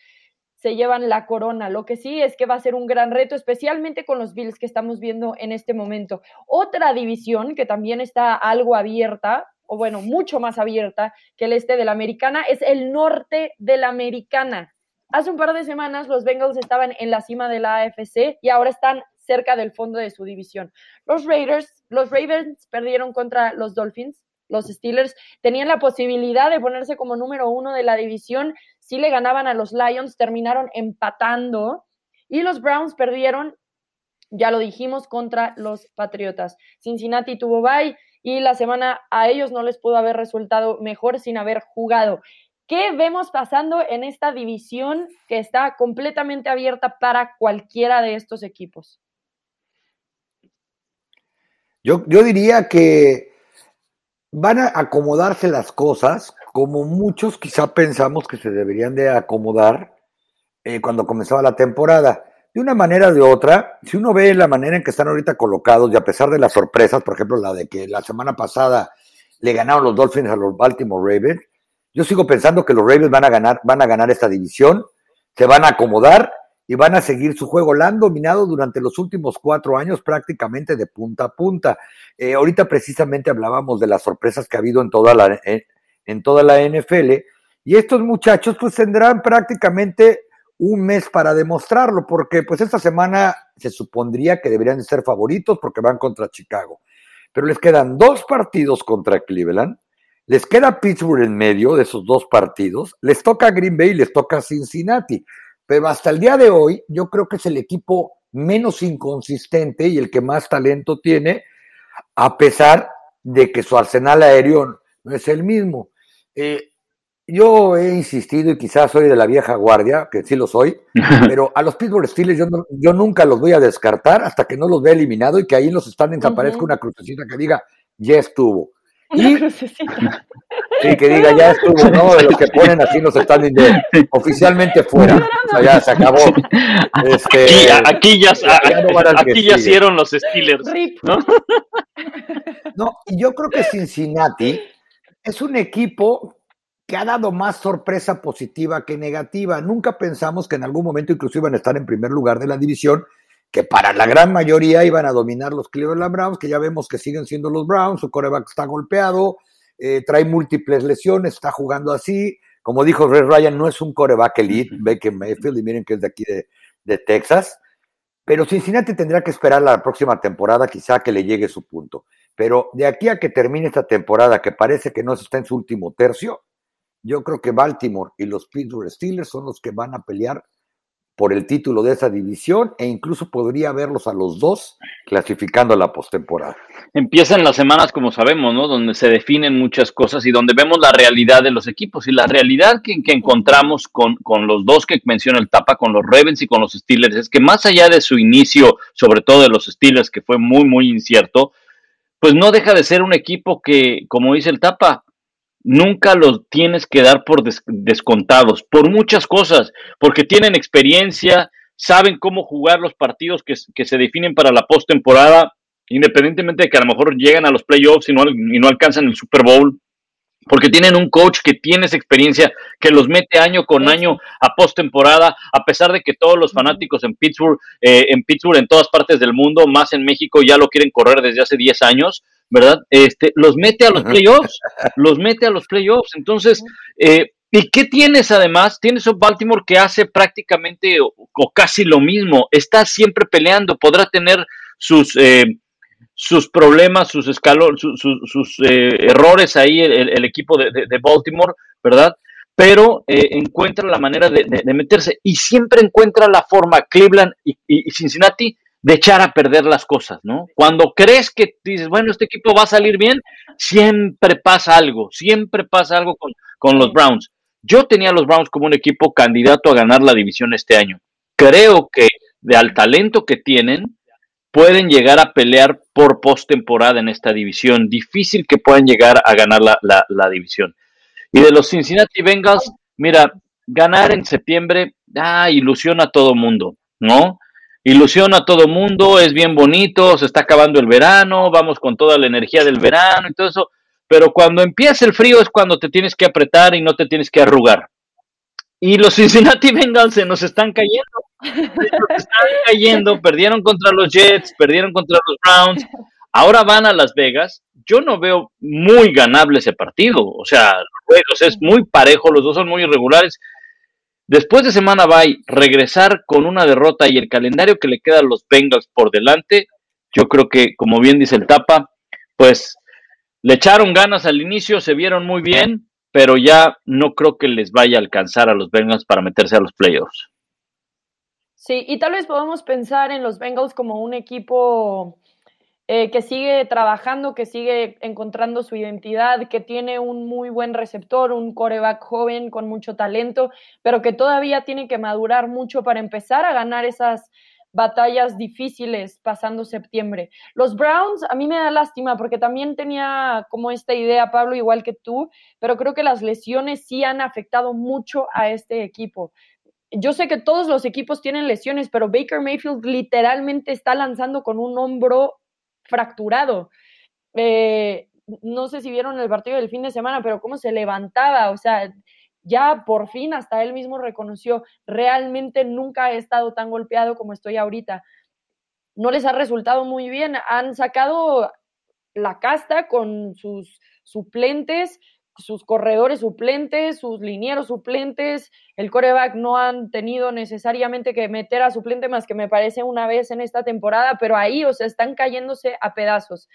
se llevan la corona. Lo que sí es que va a ser un gran reto, especialmente con los Bills que estamos viendo en este momento. Otra división que también está algo abierta, o bueno, mucho más abierta que el este de la americana, es el norte de la americana. Hace un par de semanas los Bengals estaban en la cima de la AFC y ahora están cerca del fondo de su división. Los Raiders, los Ravens perdieron contra los Dolphins. Los Steelers tenían la posibilidad de ponerse como número uno de la división si le ganaban a los Lions, terminaron empatando y los Browns perdieron, ya lo dijimos, contra los Patriotas. Cincinnati tuvo bye y la semana a ellos no les pudo haber resultado mejor sin haber jugado. ¿Qué vemos pasando en esta división que está completamente abierta para cualquiera de estos equipos? Yo, yo diría que van a acomodarse las cosas como muchos quizá pensamos que se deberían de acomodar eh, cuando comenzaba la temporada. De una manera o de otra, si uno ve la manera en que están ahorita colocados y a pesar de las sorpresas, por ejemplo, la de que la semana pasada le ganaron los Dolphins a los Baltimore Ravens. Yo sigo pensando que los Ravens van a ganar, van a ganar esta división, se van a acomodar y van a seguir su juego. La han dominado durante los últimos cuatro años prácticamente de punta a punta. Eh, ahorita precisamente hablábamos de las sorpresas que ha habido en toda la, en, toda la NFL y estos muchachos pues tendrán prácticamente un mes para demostrarlo, porque pues esta semana se supondría que deberían ser favoritos porque van contra Chicago. Pero les quedan dos partidos contra Cleveland, les queda Pittsburgh en medio de esos dos partidos, les toca Green Bay y les toca Cincinnati. Pero hasta el día de hoy, yo creo que es el equipo menos inconsistente y el que más talento tiene, a pesar de que su arsenal aéreo no es el mismo. Eh, yo he insistido y quizás soy de la vieja guardia, que sí lo soy, pero a los Pittsburgh Steelers yo, yo nunca los voy a descartar hasta que no los vea eliminado y que ahí en los standings aparezca una crucecita que diga, ya estuvo. Y, que diga, ya estuvo, ¿no? De los que ponen así los están de, oficialmente fuera. O sea, ya se acabó. Este, aquí, ya, aquí ya hicieron los Steelers. ¿no? no, yo creo que Cincinnati es un equipo que ha dado más sorpresa positiva que negativa. Nunca pensamos que en algún momento incluso iban a estar en primer lugar de la división, que para la gran mayoría iban a dominar los Cleveland Browns, que ya vemos que siguen siendo los Browns, su coreback está golpeado, eh, trae múltiples lesiones, está jugando así. Como dijo Red Ryan, no es un coreback elite, Baker Mayfield, y miren que es de aquí de, de Texas. Pero Cincinnati tendrá que esperar la próxima temporada, quizá que le llegue su punto. Pero de aquí a que termine esta temporada, que parece que no está en su último tercio, yo creo que Baltimore y los Pittsburgh Steelers son los que van a pelear por el título de esa división e incluso podría verlos a los dos clasificando a la postemporada. Empiezan las semanas, como sabemos, ¿no? Donde se definen muchas cosas y donde vemos la realidad de los equipos. Y la realidad que, encontramos con, con, los dos que menciona el Tapa, con los Ravens y con los Steelers, es que más allá de su inicio, sobre todo de los Steelers, que fue muy, muy incierto, pues no deja de ser un equipo que, como dice el Tapa, nunca los tienes que dar por descontados, por muchas cosas, porque tienen experiencia, saben cómo jugar los partidos que, se definen para la postemporada, independientemente de que a lo mejor llegan a los playoffs y no, y no alcanzan el Super Bowl, porque tienen un coach que tiene esa experiencia, que los mete año con año a postemporada, a pesar de que todos los fanáticos en Pittsburgh, eh, en Pittsburgh, en todas partes del mundo, más en México, ya lo quieren correr desde hace 10 años, ¿verdad? Este, los mete a los playoffs, los mete a los playoffs. Entonces, eh, ¿y qué tienes además? Tienes un Baltimore que hace prácticamente o, casi lo mismo, está siempre peleando, podrá tener sus, eh, sus problemas, sus, escalones, sus eh, errores ahí el, equipo de, Baltimore, ¿verdad? Pero encuentra la manera de, meterse y siempre encuentra la forma, Cleveland y Cincinnati, de echar a perder las cosas, ¿no? Cuando crees que dices, bueno, este equipo va a salir bien, siempre pasa algo, siempre pasa algo con, los Browns. Yo tenía a los Browns como un equipo candidato a ganar la división este año. Creo que de al talento que tienen, pueden llegar a pelear por postemporada en esta división. Difícil que puedan llegar a ganar la, la, la división. Y de los Cincinnati Bengals, mira, ganar en septiembre, ah, ilusiona a todo mundo, ¿no? Ilusiona a todo mundo, es bien bonito, se está acabando el verano, vamos con toda la energía del verano y todo eso, pero cuando empieza el frío es cuando te tienes que apretar y no te tienes que arrugar. Y los Cincinnati Bengals se nos están cayendo, están cayendo, perdieron contra los Jets, perdieron contra los Browns, ahora van a Las Vegas. Yo no veo muy ganable ese partido, o sea, los es muy parejo, los dos son muy irregulares Después de semana bye, regresar con una derrota y el calendario que le queda a los Bengals por delante, yo creo que, como bien dice el Tapa, pues le echaron ganas al inicio, se vieron muy bien, pero ya no creo que les vaya a alcanzar a los Bengals para meterse a los playoffs. Sí, y tal vez podamos pensar en los Bengals como un equipo eh, que sigue trabajando, que sigue encontrando su identidad, que tiene un muy buen receptor, un coreback joven con mucho talento, pero que todavía tiene que madurar mucho para empezar a ganar esas batallas difíciles pasando septiembre. Los Browns, a mí me da lástima porque también tenía como esta idea, Pablo, igual que tú, pero creo que las lesiones sí han afectado mucho a este equipo yo sé que todos los equipos tienen lesiones, pero Baker Mayfield literalmente está lanzando con un hombro fracturado. Eh, no sé si vieron el partido del fin de semana, pero cómo se levantaba, o sea, ya por fin hasta él mismo reconoció, realmente nunca he estado tan golpeado como estoy ahorita. No les ha resultado muy bien, han sacado la casta con sus suplentes, sus corredores suplentes, sus linieros suplentes, el coreback no han tenido necesariamente que meter a suplente más que me parece una vez en esta temporada, pero ahí, o sea, están cayéndose a pedazos.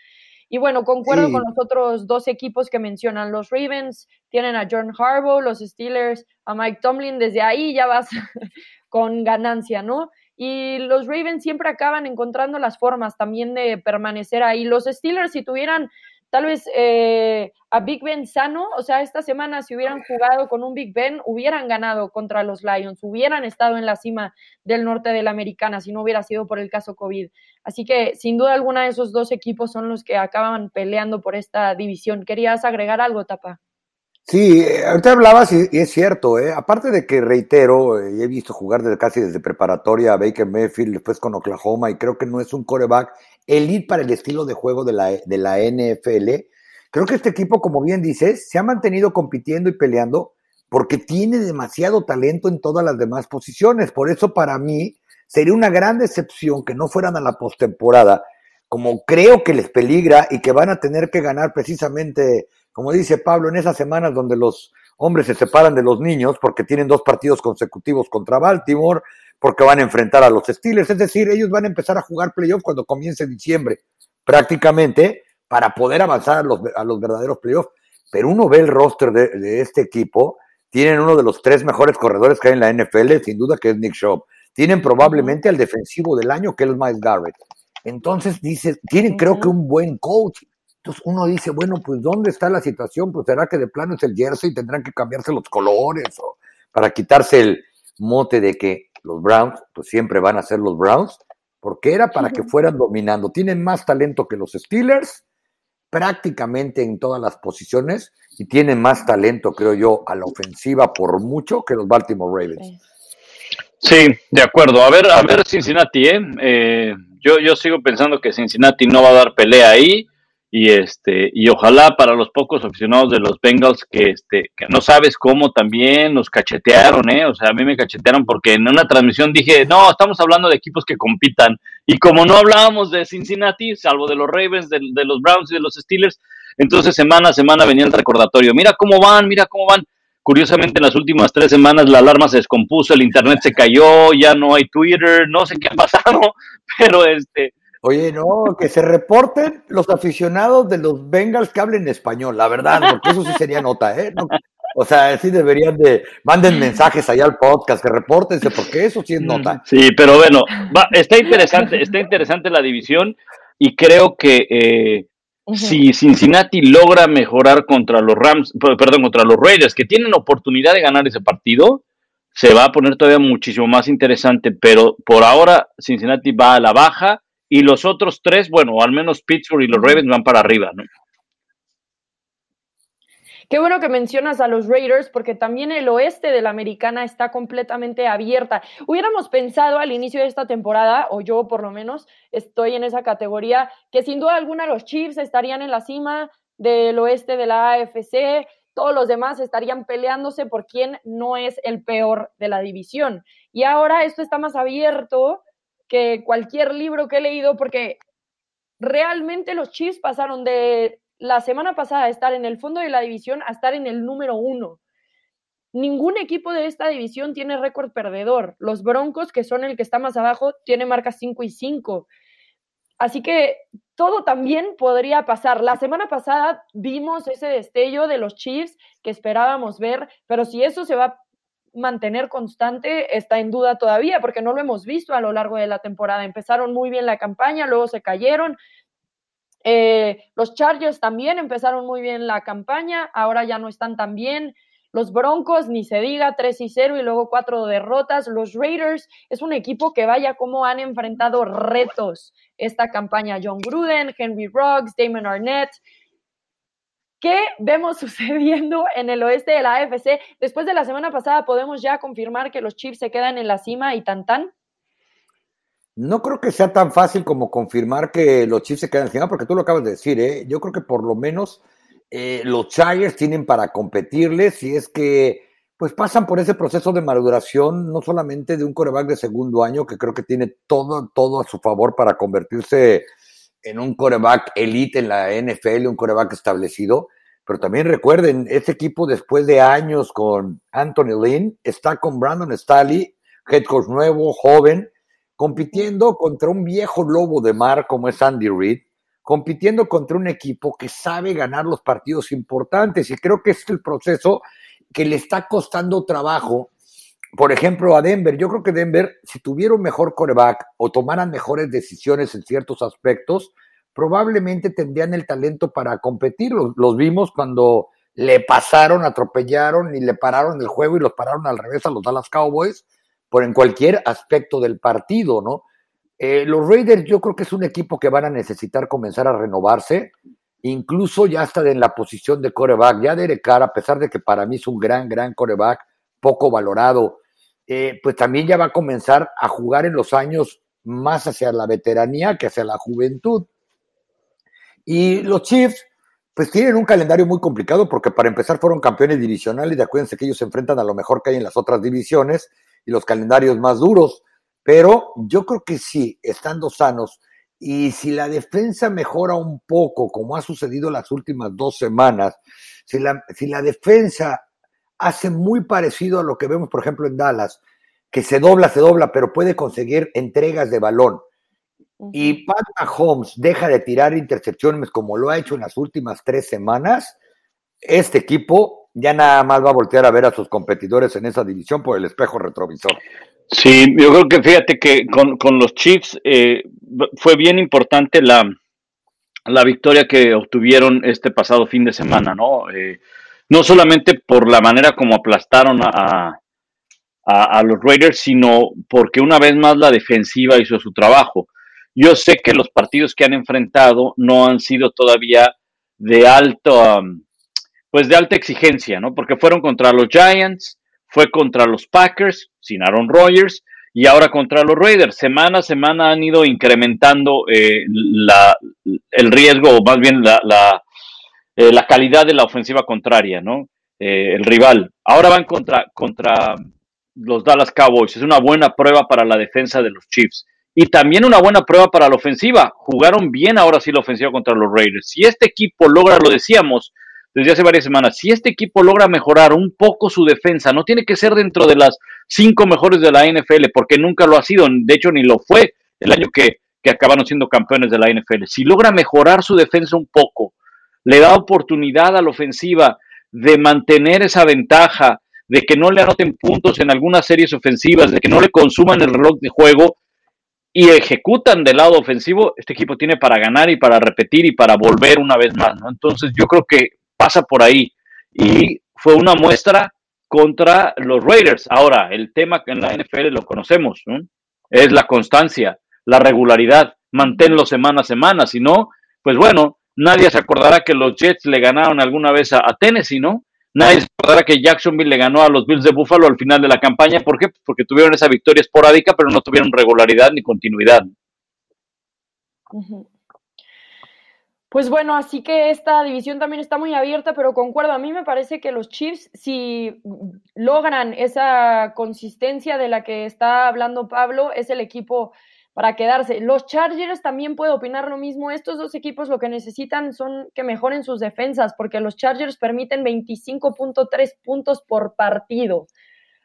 Y bueno, concuerdo con los otros dos equipos que mencionan. Los Ravens tienen a John Harbaugh, los Steelers a Mike Tomlin. Desde ahí ya vas con ganancia, ¿no? Y los Ravens siempre acaban encontrando las formas también de permanecer ahí. Los Steelers, si tuvieran tal vez eh, a Big Ben sano, o sea, esta semana si hubieran jugado con un Big Ben, hubieran ganado contra los Lions, hubieran estado en la cima del norte de la americana si no hubiera sido por el caso COVID. Así que sin duda alguna esos dos equipos son los que acaban peleando por esta división. ¿Querías agregar algo, Tapa? Sí, eh, ahorita hablabas y, es cierto, ¿eh? aparte de que reitero, eh, he visto jugar desde casi desde preparatoria a Baker Mayfield, después con Oklahoma, y creo que no es un coreback elite para el estilo de juego de la, de la NFL. Creo que este equipo, como bien dices, se ha mantenido compitiendo y peleando porque tiene demasiado talento en todas las demás posiciones. Por eso, para mí, sería una gran decepción que no fueran a la postemporada, como creo que les peligra y que van a tener que ganar precisamente como dice Pablo, en esas semanas donde los hombres se separan de los niños porque tienen dos partidos consecutivos contra Baltimore, porque van a enfrentar a los Steelers, es decir, ellos van a empezar a jugar playoffs cuando comience diciembre, prácticamente, para poder avanzar a los, a los verdaderos playoffs. Pero uno ve el roster de, este equipo, tienen uno de los tres mejores corredores que hay en la NFL, sin duda que es Nick Shaw. Tienen probablemente al defensivo del año, que es Miles Garrett. Entonces, dice, tienen creo que un buen coach. Entonces uno dice, bueno, pues ¿dónde está la situación? Pues será que de plano es el jersey y tendrán que cambiarse los colores o para quitarse el mote de que los Browns, pues siempre van a ser los Browns, porque era para que fueran dominando. Tienen más talento que los Steelers, prácticamente en todas las posiciones, y tienen más talento, creo yo, a la ofensiva por mucho que los Baltimore Ravens. Sí, de acuerdo. A ver, a ver Cincinnati, ¿eh? eh yo, yo sigo pensando que Cincinnati no va a dar pelea ahí y este y ojalá para los pocos aficionados de los Bengals que este que no sabes cómo también nos cachetearon eh o sea a mí me cachetearon porque en una transmisión dije no estamos hablando de equipos que compitan y como no hablábamos de Cincinnati salvo de los Ravens de, los Browns y de los Steelers entonces semana a semana venía el recordatorio. Mira cómo van mira cómo van curiosamente en las últimas tres semanas la alarma se descompuso el internet se cayó ya no hay Twitter no sé qué ha pasado pero este Oye, no, que se reporten los aficionados de los Bengals que hablen español, la verdad, porque eso sí sería nota, ¿eh? o sea, sí deberían de, manden mensajes allá al podcast, que repórtense, porque eso sí es nota. Sí, pero bueno, va, está interesante, está interesante la división y creo que eh, si Cincinnati logra mejorar contra los Rams, perdón, contra los Raiders, que tienen oportunidad de ganar ese partido, se va a poner todavía muchísimo más interesante, pero por ahora Cincinnati va a la baja y los otros tres, bueno, al menos Pittsburgh y los Ravens van para arriba, ¿no? Qué bueno que mencionas a los Raiders porque también el oeste de la americana está completamente abierta. Hubiéramos pensado al inicio de esta temporada, o yo por lo menos estoy en esa categoría, que sin duda alguna los Chiefs estarían en la cima del oeste de la AFC, todos los demás estarían peleándose por quién no es el peor de la división. Y ahora esto está más abierto que cualquier libro que he leído, porque realmente los Chiefs pasaron de la semana pasada de estar en el fondo de la división a estar en el número uno. Ningún equipo de esta división tiene récord perdedor. Los Broncos, que son el que está más abajo, tiene marca 5 y 5. Así que todo también podría pasar. La semana pasada vimos ese destello de los Chiefs que esperábamos ver, pero si eso se va mantener constante está en duda todavía, porque no lo hemos visto a lo largo de la temporada. Empezaron muy bien la campaña, luego se cayeron. Eh, los Chargers también empezaron muy bien la campaña, ahora ya no están tan bien. Los Broncos, ni se diga, 3 y 0 y luego cuatro derrotas. Los Raiders es un equipo que vaya como han enfrentado retos esta campaña. John Gruden, Henry Ruggs, Damon Arnett, ¿Qué vemos sucediendo en el oeste de la AFC? Después de la semana pasada, ¿podemos ya confirmar que los Chiefs se quedan en la cima y tan tan? No creo que sea tan fácil como confirmar que los Chiefs se quedan encima, porque tú lo acabas de decir, ¿eh? Yo creo que por lo menos eh, los Chargers tienen para competirles si es que pues pasan por ese proceso de maduración, no solamente de un coreback de segundo año, que creo que tiene todo, todo a su favor para convertirse en un coreback elite en la NFL, un coreback establecido, pero también recuerden, este equipo después de años con Anthony Lynn, está con Brandon Staley, head coach nuevo, joven, compitiendo contra un viejo lobo de mar como es Andy Reid, compitiendo contra un equipo que sabe ganar los partidos importantes. Y creo que es el proceso que le está costando trabajo, por ejemplo, a Denver. Yo creo que Denver, si tuviera un mejor coreback o tomaran mejores decisiones en ciertos aspectos, probablemente tendrían el talento para competir. Los, vimos cuando le pasaron, atropellaron y le pararon el juego y los pararon al revés a los Dallas Cowboys por en cualquier aspecto del partido, ¿no? Eh, los Raiders yo creo que es un equipo que van a necesitar comenzar a renovarse, incluso ya está en la posición de coreback, ya Derek Carr, a pesar de que para mí es un gran, gran coreback, poco valorado, eh, pues también ya va a comenzar a jugar en los años más hacia la veteranía que hacia la juventud. Y los Chiefs, pues tienen un calendario muy complicado porque para empezar fueron campeones divisionales y acuérdense que ellos se enfrentan a lo mejor que hay en las otras divisiones y los calendarios más duros. Pero yo creo que sí, estando sanos y si la defensa mejora un poco, como ha sucedido las últimas dos semanas, si la, si la defensa hace muy parecido a lo que vemos, por ejemplo, en Dallas, que se dobla, se dobla, pero puede conseguir entregas de balón y Pat Mahomes deja de tirar intercepciones como lo ha hecho en las últimas tres semanas, este equipo ya nada más va a voltear a ver a sus competidores en esa división por el espejo retrovisor. Sí, yo creo que fíjate que con, los Chiefs eh, fue bien importante la, la victoria que obtuvieron este pasado fin de semana, ¿no? Eh, no solamente por la manera como aplastaron a, a, los Raiders, sino porque una vez más la defensiva hizo su trabajo. Yo sé que los partidos que han enfrentado no han sido todavía de alto, um, pues de alta exigencia, ¿no? Porque fueron contra los Giants, fue contra los Packers, sin Aaron Rodgers, y ahora contra los Raiders. Semana a semana han ido incrementando eh, la, el riesgo, o más bien la, la, eh, la, calidad de la ofensiva contraria, ¿no? Eh, el rival. Ahora van contra, contra los Dallas Cowboys. Es una buena prueba para la defensa de los Chiefs. Y también una buena prueba para la ofensiva. Jugaron bien ahora sí la ofensiva contra los Raiders. Si este equipo logra, lo decíamos desde hace varias semanas, si este equipo logra mejorar un poco su defensa, no tiene que ser dentro de las cinco mejores de la NFL, porque nunca lo ha sido, de hecho ni lo fue el año que, que acabaron siendo campeones de la NFL. Si logra mejorar su defensa un poco, le da oportunidad a la ofensiva de mantener esa ventaja, de que no le anoten puntos en algunas series ofensivas, de que no le consuman el reloj de juego, y ejecutan del lado ofensivo, este equipo tiene para ganar y para repetir y para volver una vez más, ¿no? Entonces yo creo que pasa por ahí y fue una muestra contra los Raiders. Ahora, el tema que en la NFL lo conocemos, ¿no? Es la constancia, la regularidad, manténlo semana a semana, si no, pues bueno, nadie se acordará que los Jets le ganaron alguna vez a, a Tennessee, ¿no? Nadie se acordará que Jacksonville le ganó a los Bills de Buffalo al final de la campaña. ¿Por qué? Porque tuvieron esa victoria esporádica, pero no tuvieron regularidad ni continuidad. Pues bueno, así que esta división también está muy abierta, pero concuerdo, a mí me parece que los Chiefs, si logran esa consistencia de la que está hablando Pablo, es el equipo para quedarse. Los Chargers también puedo opinar lo mismo. Estos dos equipos lo que necesitan son que mejoren sus defensas, porque los Chargers permiten 25.3 puntos por partido.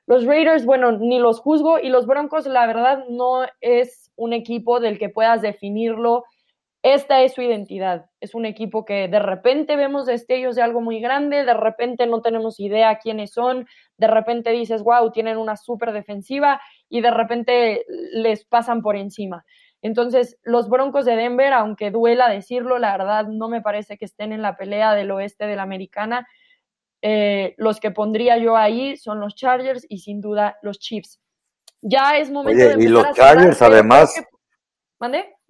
Los Raiders, bueno, ni los juzgo y los Broncos, la verdad, no es un equipo del que puedas definirlo esta es su identidad. Es un equipo que de repente vemos destellos de algo muy grande, de repente no tenemos idea quiénes son, de repente dices, wow, tienen una súper defensiva y de repente les pasan por encima. Entonces, los Broncos de Denver, aunque duela decirlo, la verdad no me parece que estén en la pelea del oeste de la americana. Eh, los que pondría yo ahí son los Chargers y sin duda los Chiefs. Ya es momento de y los Chargers además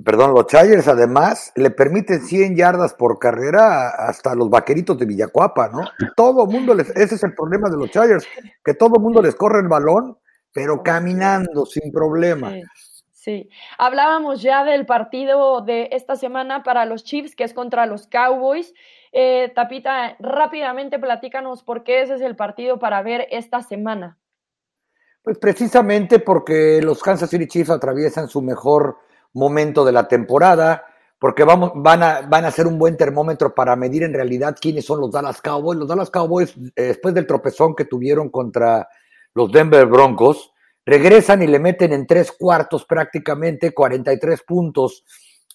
Perdón, los Chargers además le permiten 100 yardas por carrera hasta los vaqueritos de Villacuapa, ¿no? Todo mundo les, ese es el problema de los Chargers, que todo mundo les corre el balón, pero caminando sin problema. Sí, hablábamos ya del partido de esta semana para los Chiefs, que es contra los Cowboys. Eh, Tapita, rápidamente platícanos por qué ese es el partido para ver esta semana. Pues precisamente porque los Kansas City Chiefs atraviesan su mejor momento de la temporada, porque vamos, van, a, van a ser un buen termómetro para medir en realidad quiénes son los Dallas Cowboys. Los Dallas Cowboys, eh, después del tropezón que tuvieron contra los Denver Broncos, regresan y le meten en tres cuartos prácticamente 43 puntos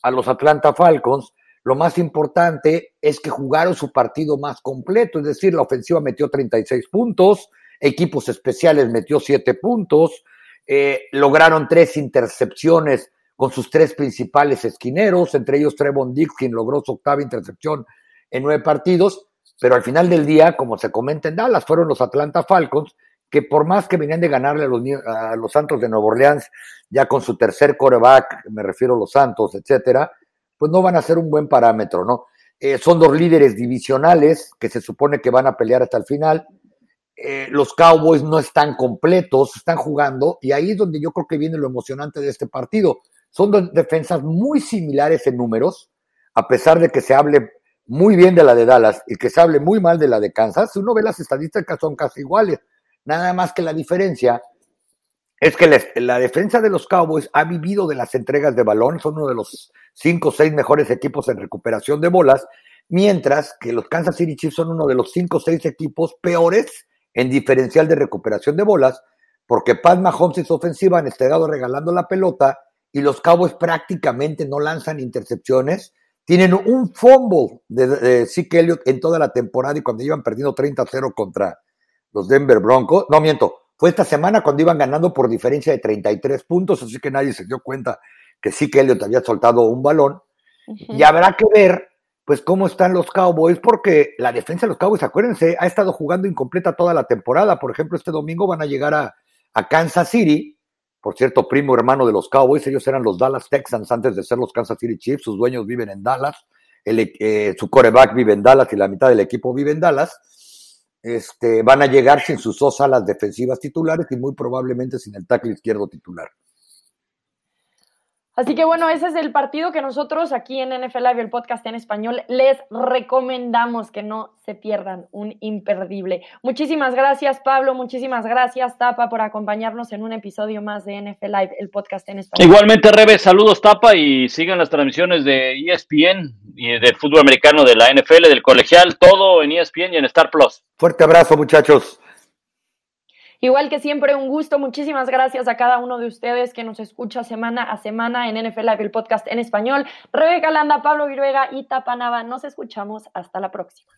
a los Atlanta Falcons. Lo más importante es que jugaron su partido más completo, es decir, la ofensiva metió 36 puntos, equipos especiales metió 7 puntos, eh, lograron tres intercepciones con sus tres principales esquineros, entre ellos Trevon Dix, quien logró su octava intercepción en nueve partidos, pero al final del día, como se comenta en Dallas, fueron los Atlanta Falcons que por más que venían de ganarle a los, Santos de Nueva Orleans, ya con su tercer coreback, me refiero a los Santos, etcétera, pues no van a ser un buen parámetro, ¿no? Eh, son dos líderes divisionales que se supone que van a pelear hasta el final. Eh, los Cowboys no están completos, están jugando, y ahí es donde yo creo que viene lo emocionante de este partido. Son dos defensas muy similares en números, a pesar de que se hable muy bien de la de Dallas y que se hable muy mal de la de Kansas. Si uno ve las estadísticas, son casi iguales. Nada más que la diferencia es que la, defensa de los Cowboys ha vivido de las entregas de balón, son uno de los cinco o seis mejores equipos en recuperación de bolas, mientras que los Kansas City Chiefs son uno de los cinco o seis equipos peores en diferencial de recuperación de bolas, porque Pat Mahomes y su ofensiva han estado regalando la pelota y los Cowboys prácticamente no lanzan intercepciones. Tienen un fumble de, de Zeke Elliott en toda la temporada y cuando iban perdiendo 30-0 contra, los Denver Broncos. No, miento, fue esta semana cuando iban ganando por diferencia de 33 puntos, así que nadie se dio cuenta que sí que Elliot había soltado un balón. Y habrá que ver, pues, cómo están los Cowboys, porque la defensa de los Cowboys, acuérdense, ha estado jugando incompleta toda la temporada. Por ejemplo, este domingo van a llegar a, Kansas City, por cierto, primo hermano de los Cowboys, ellos eran los Dallas Texans antes de ser los Kansas City Chiefs, sus dueños viven en Dallas, el, eh, su coreback vive en Dallas y la mitad del equipo vive en Dallas este, van a llegar sin sus dos alas defensivas titulares y muy probablemente sin el tackle izquierdo titular. Así que bueno, ese es el partido que nosotros aquí en NFL Live, el podcast en español, les recomendamos que no se pierdan, un imperdible. Muchísimas gracias Pablo, muchísimas gracias Tapa por acompañarnos en un episodio más de NFL Live, el podcast en español. Igualmente Rebe, saludos Tapa y sigan las transmisiones de ESPN y de fútbol americano de la NFL, del colegial, todo en ESPN y en Star Plus. Fuerte abrazo muchachos. Igual que siempre, un gusto. Muchísimas gracias a cada uno de ustedes que nos escucha semana a semana en NFL Live, el podcast en español. Rebeca Landa, Pablo Viruega y Tapanava. Nos escuchamos. Hasta la próxima.